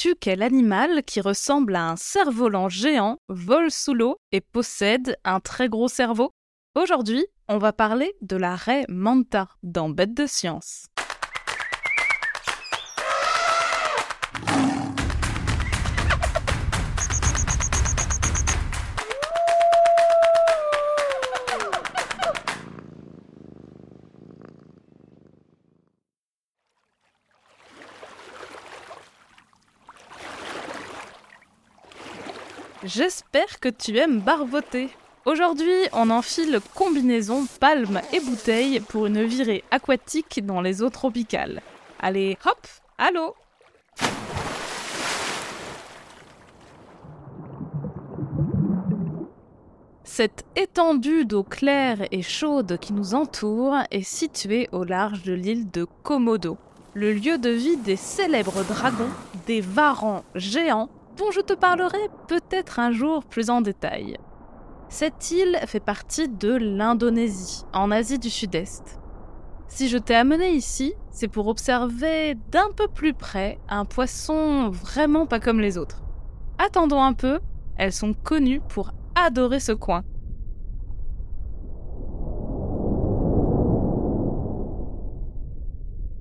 Sais-tu quel animal qui ressemble à un cerf-volant géant vole sous l'eau et possède un très gros cerveau? Aujourd'hui, on va parler de la raie manta dans Bête de science. J'espère que tu aimes barboter. Aujourd'hui, on enfile combinaison palme et bouteille pour une virée aquatique dans les eaux tropicales. Allez, hop, allô Cette étendue d'eau claire et chaude qui nous entoure est située au large de l'île de Komodo, le lieu de vie des célèbres dragons, des varans géants dont je te parlerai peut-être un jour plus en détail. Cette île fait partie de l'Indonésie, en Asie du Sud-Est. Si je t'ai amené ici, c'est pour observer d'un peu plus près un poisson vraiment pas comme les autres. Attendons un peu, elles sont connues pour adorer ce coin.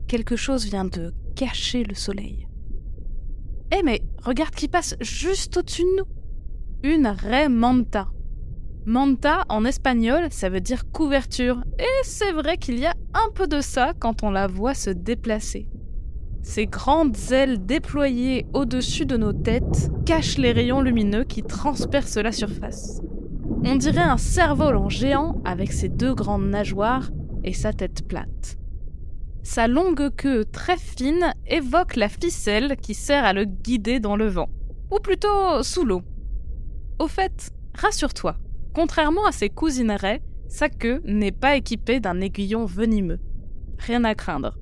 Quelque chose vient de cacher le soleil. Eh mais regarde qui passe juste au-dessus de nous. Une raie manta. Manta en espagnol, ça veut dire couverture. Et c'est vrai qu'il y a un peu de ça quand on la voit se déplacer. Ses grandes ailes déployées au-dessus de nos têtes cachent les rayons lumineux qui transpercent la surface. On dirait un cerf-volant géant avec ses deux grandes nageoires et sa tête plate. Sa longue queue très fine évoque la ficelle qui sert à le guider dans le vent, ou plutôt sous l'eau. Au fait, rassure-toi, contrairement à ses cousines raies, sa queue n'est pas équipée d'un aiguillon venimeux. Rien à craindre.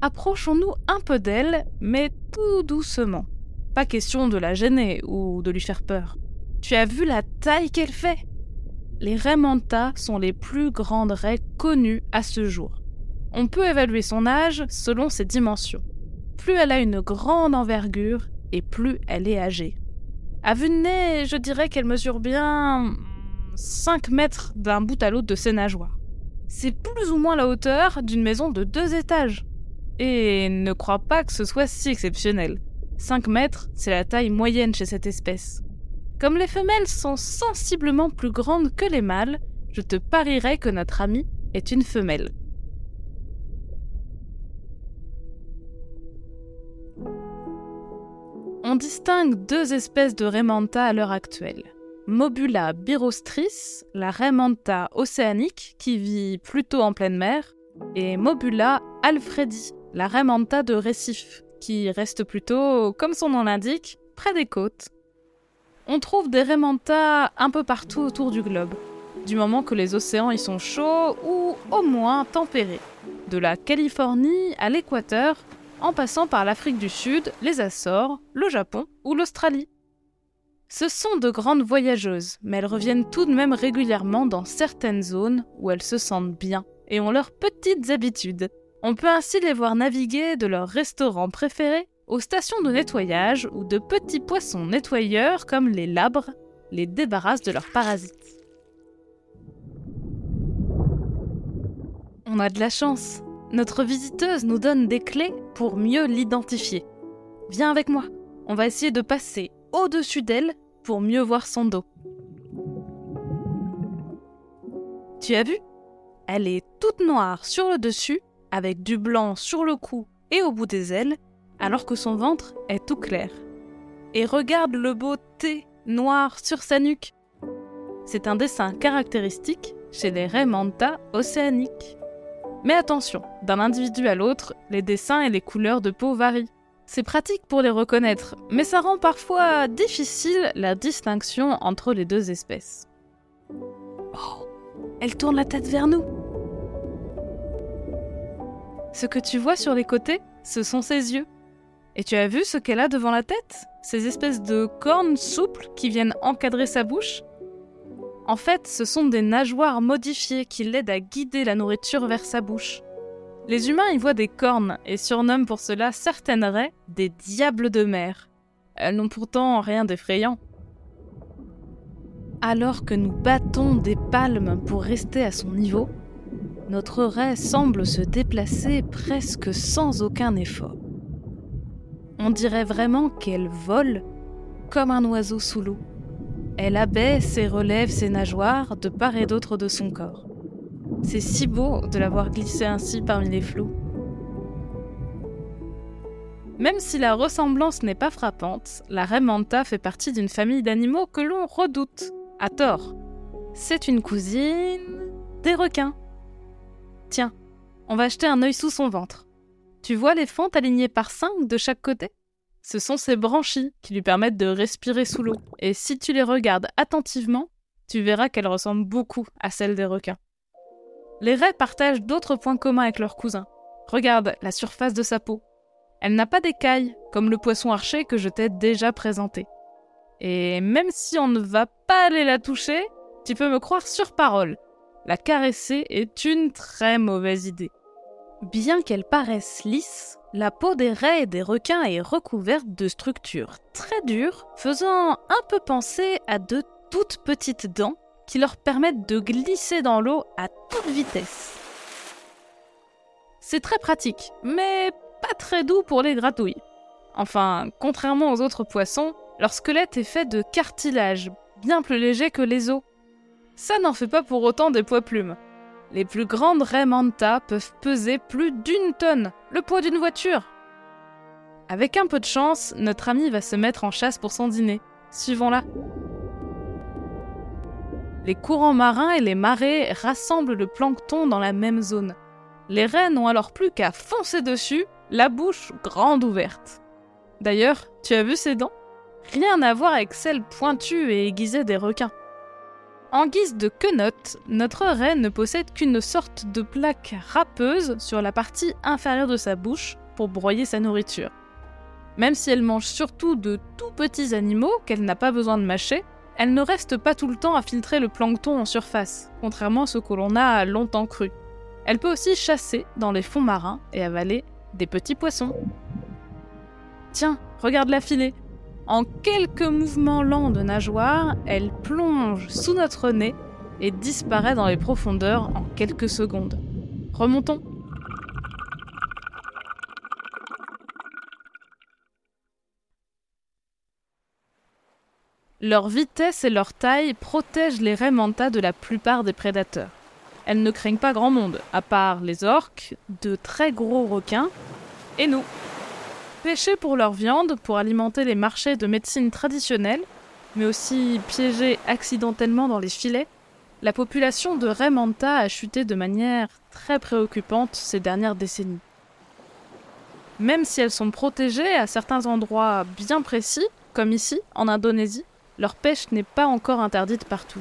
Approchons-nous un peu d'elle, mais tout doucement. Pas question de la gêner ou de lui faire peur. Tu as vu la taille qu'elle fait? Les raies manta sont les plus grandes raies connues à ce jour. On peut évaluer son âge selon ses dimensions. Plus elle a une grande envergure et plus elle est âgée. À vue de nez, je dirais qu'elle mesure bien 5 mètres d'un bout à l'autre de ses nageoires. C'est plus ou moins la hauteur d'une maison de deux étages. Et ne crois pas que ce soit si exceptionnel. 5 mètres, c'est la taille moyenne chez cette espèce. Comme les femelles sont sensiblement plus grandes que les mâles, je te parierais que notre amie est une femelle. On distingue deux espèces de Raimanta à l'heure actuelle. Mobula birostris, la Raimanta océanique qui vit plutôt en pleine mer, et Mobula alfredi, la Raimanta de récif, qui reste plutôt, comme son nom l'indique, près des côtes. On trouve des Raimanta un peu partout autour du globe, du moment que les océans y sont chauds ou au moins tempérés. De la Californie à l'équateur, en passant par l'Afrique du Sud, les Açores, le Japon ou l'Australie. Ce sont de grandes voyageuses, mais elles reviennent tout de même régulièrement dans certaines zones où elles se sentent bien et ont leurs petites habitudes. On peut ainsi les voir naviguer de leurs restaurants préférés aux stations de nettoyage où de petits poissons nettoyeurs comme les labres les débarrassent de leurs parasites. On a de la chance. Notre visiteuse nous donne des clés pour mieux l'identifier. Viens avec moi, on va essayer de passer au-dessus d'elle pour mieux voir son dos. Tu as vu? Elle est toute noire sur le dessus, avec du blanc sur le cou et au bout des ailes, alors que son ventre est tout clair. Et regarde le beau T noir sur sa nuque. C'est un dessin caractéristique chez les raies océaniques. Mais attention, d'un individu à l'autre, les dessins et les couleurs de peau varient. C'est pratique pour les reconnaître, mais ça rend parfois difficile la distinction entre les deux espèces. Oh, elle tourne la tête vers nous. Ce que tu vois sur les côtés, ce sont ses yeux. Et tu as vu ce qu'elle a devant la tête? Ces espèces de cornes souples qui viennent encadrer sa bouche? En fait, ce sont des nageoires modifiées qui l'aident à guider la nourriture vers sa bouche. Les humains y voient des cornes et surnomment pour cela certaines raies des diables de mer. Elles n'ont pourtant rien d'effrayant. Alors que nous battons des palmes pour rester à son niveau, notre raie semble se déplacer presque sans aucun effort. On dirait vraiment qu'elle vole comme un oiseau sous l'eau. Elle abaisse et relève ses nageoires de part et d'autre de son corps. C'est si beau de la voir glisser ainsi parmi les flots. Même si la ressemblance n'est pas frappante, la raie manta fait partie d'une famille d'animaux que l'on redoute, à tort. C'est une cousine des requins. Tiens, on va jeter un œil sous son ventre. Tu vois les fentes alignées par cinq de chaque côté? Ce sont ses branchies qui lui permettent de respirer sous l'eau. Et si tu les regardes attentivement, tu verras qu'elles ressemblent beaucoup à celles des requins. Les raies partagent d'autres points communs avec leurs cousins. Regarde la surface de sa peau. Elle n'a pas d'écailles, comme le poisson archer que je t'ai déjà présenté. Et même si on ne va pas aller la toucher, tu peux me croire sur parole, la caresser est une très mauvaise idée. Bien qu'elle paraisse lisse, la peau des raies et des requins est recouverte de structures très dures, faisant un peu penser à de toutes petites dents qui leur permettent de glisser dans l'eau à toute vitesse. C'est très pratique, mais pas très doux pour les gratouilles. Enfin, contrairement aux autres poissons, leur squelette est fait de cartilage, bien plus léger que les os, ça n'en fait pas pour autant des poids plumes. Les plus grandes raies manta peuvent peser plus d'une tonne, le poids d'une voiture. Avec un peu de chance, notre ami va se mettre en chasse pour son dîner. Suivons-la. Les courants marins et les marées rassemblent le plancton dans la même zone. Les raies n'ont alors plus qu'à foncer dessus, la bouche grande ouverte. D'ailleurs, tu as vu ses dents? Rien à voir avec celles pointues et aiguisées des requins. En guise de quenotte, notre raie ne possède qu'une sorte de plaque râpeuse sur la partie inférieure de sa bouche pour broyer sa nourriture. Même si elle mange surtout de tout petits animaux qu'elle n'a pas besoin de mâcher, elle ne reste pas tout le temps à filtrer le plancton en surface, contrairement à ce que l'on a longtemps cru. Elle peut aussi chasser dans les fonds marins et avaler des petits poissons. Tiens, regarde la filée. En quelques mouvements lents de nageoire, elle plonge sous notre nez et disparaît dans les profondeurs en quelques secondes. Remontons. Leur vitesse et leur taille protègent les manta de la plupart des prédateurs. Elles ne craignent pas grand monde, à part les orques, de très gros requins et nous. Pêchés pour leur viande, pour alimenter les marchés de médecine traditionnelle, mais aussi piégés accidentellement dans les filets, la population de raies manta a chuté de manière très préoccupante ces dernières décennies. Même si elles sont protégées à certains endroits bien précis, comme ici, en Indonésie, leur pêche n'est pas encore interdite partout.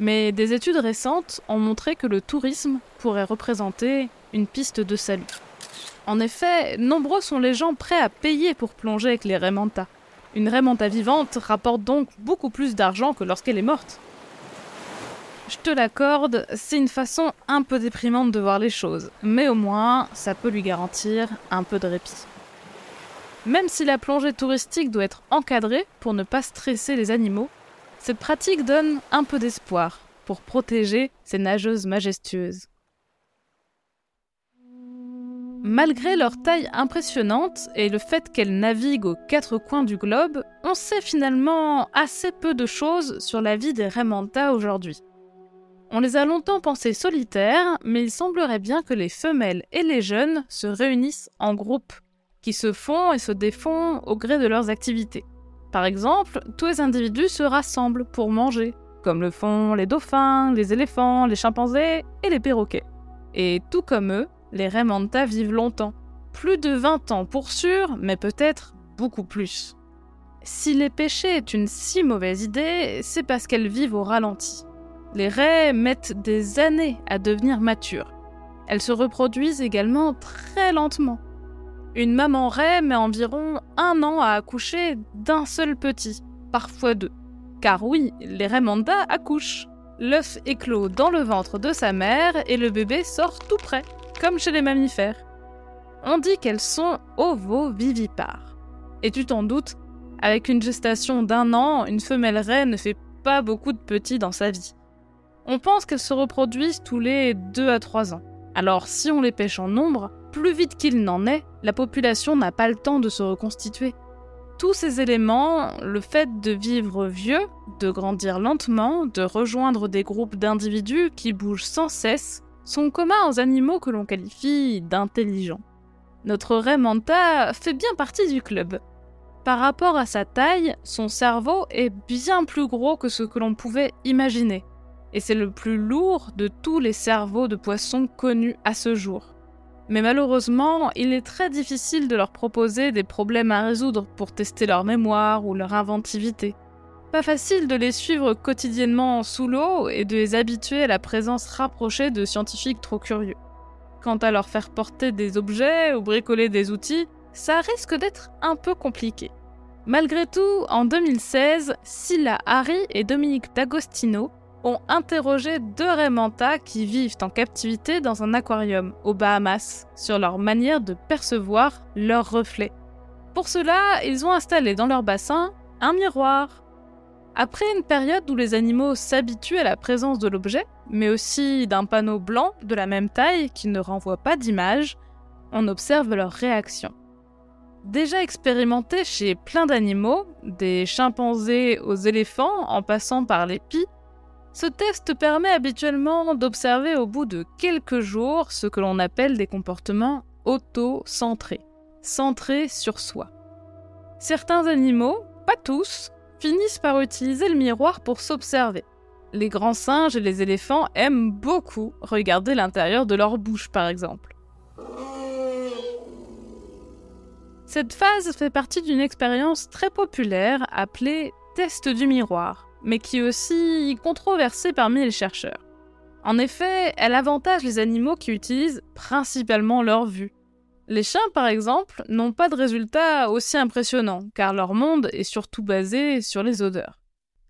Mais des études récentes ont montré que le tourisme pourrait représenter une piste de salut. En effet, nombreux sont les gens prêts à payer pour plonger avec les manta. Une manta vivante rapporte donc beaucoup plus d'argent que lorsqu'elle est morte. Je te l'accorde, c'est une façon un peu déprimante de voir les choses, mais au moins, ça peut lui garantir un peu de répit. Même si la plongée touristique doit être encadrée pour ne pas stresser les animaux, cette pratique donne un peu d'espoir pour protéger ces nageuses majestueuses. Malgré leur taille impressionnante et le fait qu'elles naviguent aux quatre coins du globe, on sait finalement assez peu de choses sur la vie des Remanta aujourd'hui. On les a longtemps pensés solitaires, mais il semblerait bien que les femelles et les jeunes se réunissent en groupe, qui se font et se défont au gré de leurs activités. Par exemple, tous les individus se rassemblent pour manger, comme le font les dauphins, les éléphants, les chimpanzés et les perroquets. Et tout comme eux, les Raymanta vivent longtemps. Plus de 20 ans pour sûr, mais peut-être beaucoup plus. Si les péchés est une si mauvaise idée, c'est parce qu'elles vivent au ralenti. Les raies mettent des années à devenir matures. Elles se reproduisent également très lentement. Une maman raie met environ un an à accoucher d'un seul petit, parfois deux. Car oui, les Raymanda accouchent. L'œuf éclot dans le ventre de sa mère et le bébé sort tout près comme chez les mammifères. On dit qu'elles sont ovovivipares. Et tu t'en doutes, avec une gestation d'un an, une femelle raie ne fait pas beaucoup de petits dans sa vie. On pense qu'elles se reproduisent tous les 2 à 3 ans. Alors si on les pêche en nombre, plus vite qu'il n'en est, la population n'a pas le temps de se reconstituer. Tous ces éléments, le fait de vivre vieux, de grandir lentement, de rejoindre des groupes d'individus qui bougent sans cesse, sont communs aux animaux que l'on qualifie d'intelligents. Notre raie manta fait bien partie du club. Par rapport à sa taille, son cerveau est bien plus gros que ce que l'on pouvait imaginer, et c'est le plus lourd de tous les cerveaux de poissons connus à ce jour. Mais malheureusement, il est très difficile de leur proposer des problèmes à résoudre pour tester leur mémoire ou leur inventivité. Facile de les suivre quotidiennement sous l'eau et de les habituer à la présence rapprochée de scientifiques trop curieux. Quant à leur faire porter des objets ou bricoler des outils, ça risque d'être un peu compliqué. Malgré tout, en 2016, Silla Harry et Dominique D'Agostino ont interrogé deux manta qui vivent en captivité dans un aquarium aux Bahamas sur leur manière de percevoir leurs reflets. Pour cela, ils ont installé dans leur bassin un miroir. Après une période où les animaux s'habituent à la présence de l'objet, mais aussi d'un panneau blanc de la même taille qui ne renvoie pas d'image, on observe leur réaction. Déjà expérimenté chez plein d'animaux, des chimpanzés aux éléphants en passant par les pies, ce test permet habituellement d'observer au bout de quelques jours ce que l'on appelle des comportements auto-centrés, centrés sur soi. Certains animaux, pas tous, finissent par utiliser le miroir pour s'observer. Les grands singes et les éléphants aiment beaucoup regarder l'intérieur de leur bouche, par exemple. Cette phase fait partie d'une expérience très populaire appelée test du miroir, mais qui est aussi controversée parmi les chercheurs. En effet, elle avantage les animaux qui utilisent principalement leur vue. Les chiens, par exemple, n'ont pas de résultats aussi impressionnants, car leur monde est surtout basé sur les odeurs.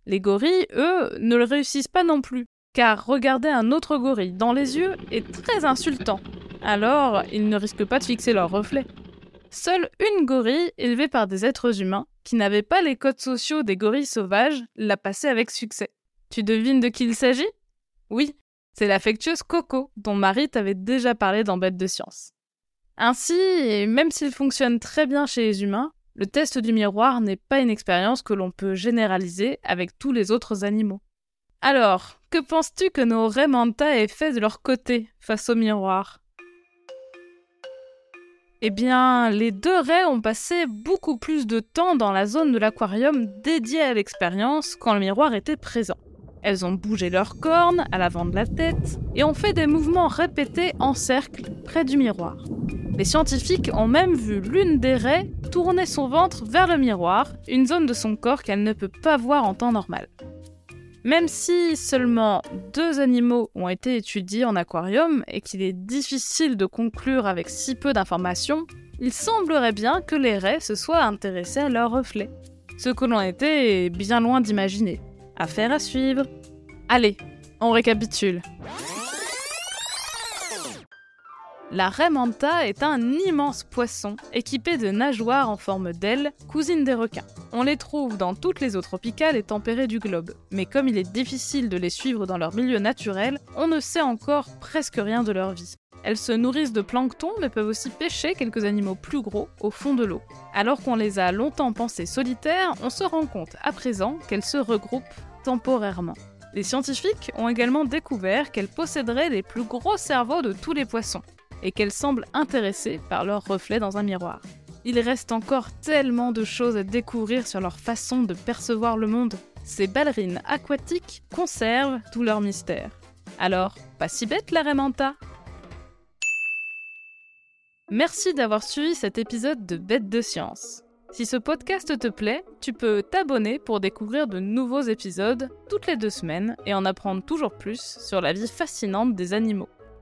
Les gorilles, eux, ne le réussissent pas non plus, car regarder un autre gorille dans les yeux est très insultant. Alors, ils ne risquent pas de fixer leur reflet. Seule une gorille, élevée par des êtres humains, qui n'avait pas les codes sociaux des gorilles sauvages, l'a passé avec succès. Tu devines de qui il s'agit? Oui, c'est l'affectueuse Coco, dont Marie t'avait déjà parlé dans Bête de science. Ainsi, même s'il fonctionne très bien chez les humains, le test du miroir n'est pas une expérience que l'on peut généraliser avec tous les autres animaux. Alors, que penses-tu que nos Raymanta aient fait de leur côté face au miroir? Eh bien, les deux raies ont passé beaucoup plus de temps dans la zone de l'aquarium dédiée à l'expérience quand le miroir était présent. Elles ont bougé leurs cornes à l'avant de la tête et ont fait des mouvements répétés en cercle près du miroir. Les scientifiques ont même vu l'une des raies tourner son ventre vers le miroir, une zone de son corps qu'elle ne peut pas voir en temps normal. Même si seulement deux animaux ont été étudiés en aquarium et qu'il est difficile de conclure avec si peu d'informations, il semblerait bien que les raies se soient intéressés à leurs reflets. Ce que l'on était bien loin d'imaginer. Affaire à suivre. Allez, on récapitule. La raie manta est un immense poisson équipé de nageoires en forme d'ailes, cousine des requins. On les trouve dans toutes les eaux tropicales et tempérées du globe, mais comme il est difficile de les suivre dans leur milieu naturel, on ne sait encore presque rien de leur vie. Elles se nourrissent de plancton mais peuvent aussi pêcher quelques animaux plus gros au fond de l'eau. Alors qu'on les a longtemps pensées solitaires, on se rend compte à présent qu'elles se regroupent temporairement. Les scientifiques ont également découvert qu'elles posséderaient les plus gros cerveaux de tous les poissons et qu'elles semblent intéressées par leur reflet dans un miroir. Il reste encore tellement de choses à découvrir sur leur façon de percevoir le monde. Ces ballerines aquatiques conservent tout leur mystère. Alors, pas si bête la Remanta Merci d'avoir suivi cet épisode de Bête de Science. Si ce podcast te plaît, tu peux t'abonner pour découvrir de nouveaux épisodes toutes les deux semaines et en apprendre toujours plus sur la vie fascinante des animaux.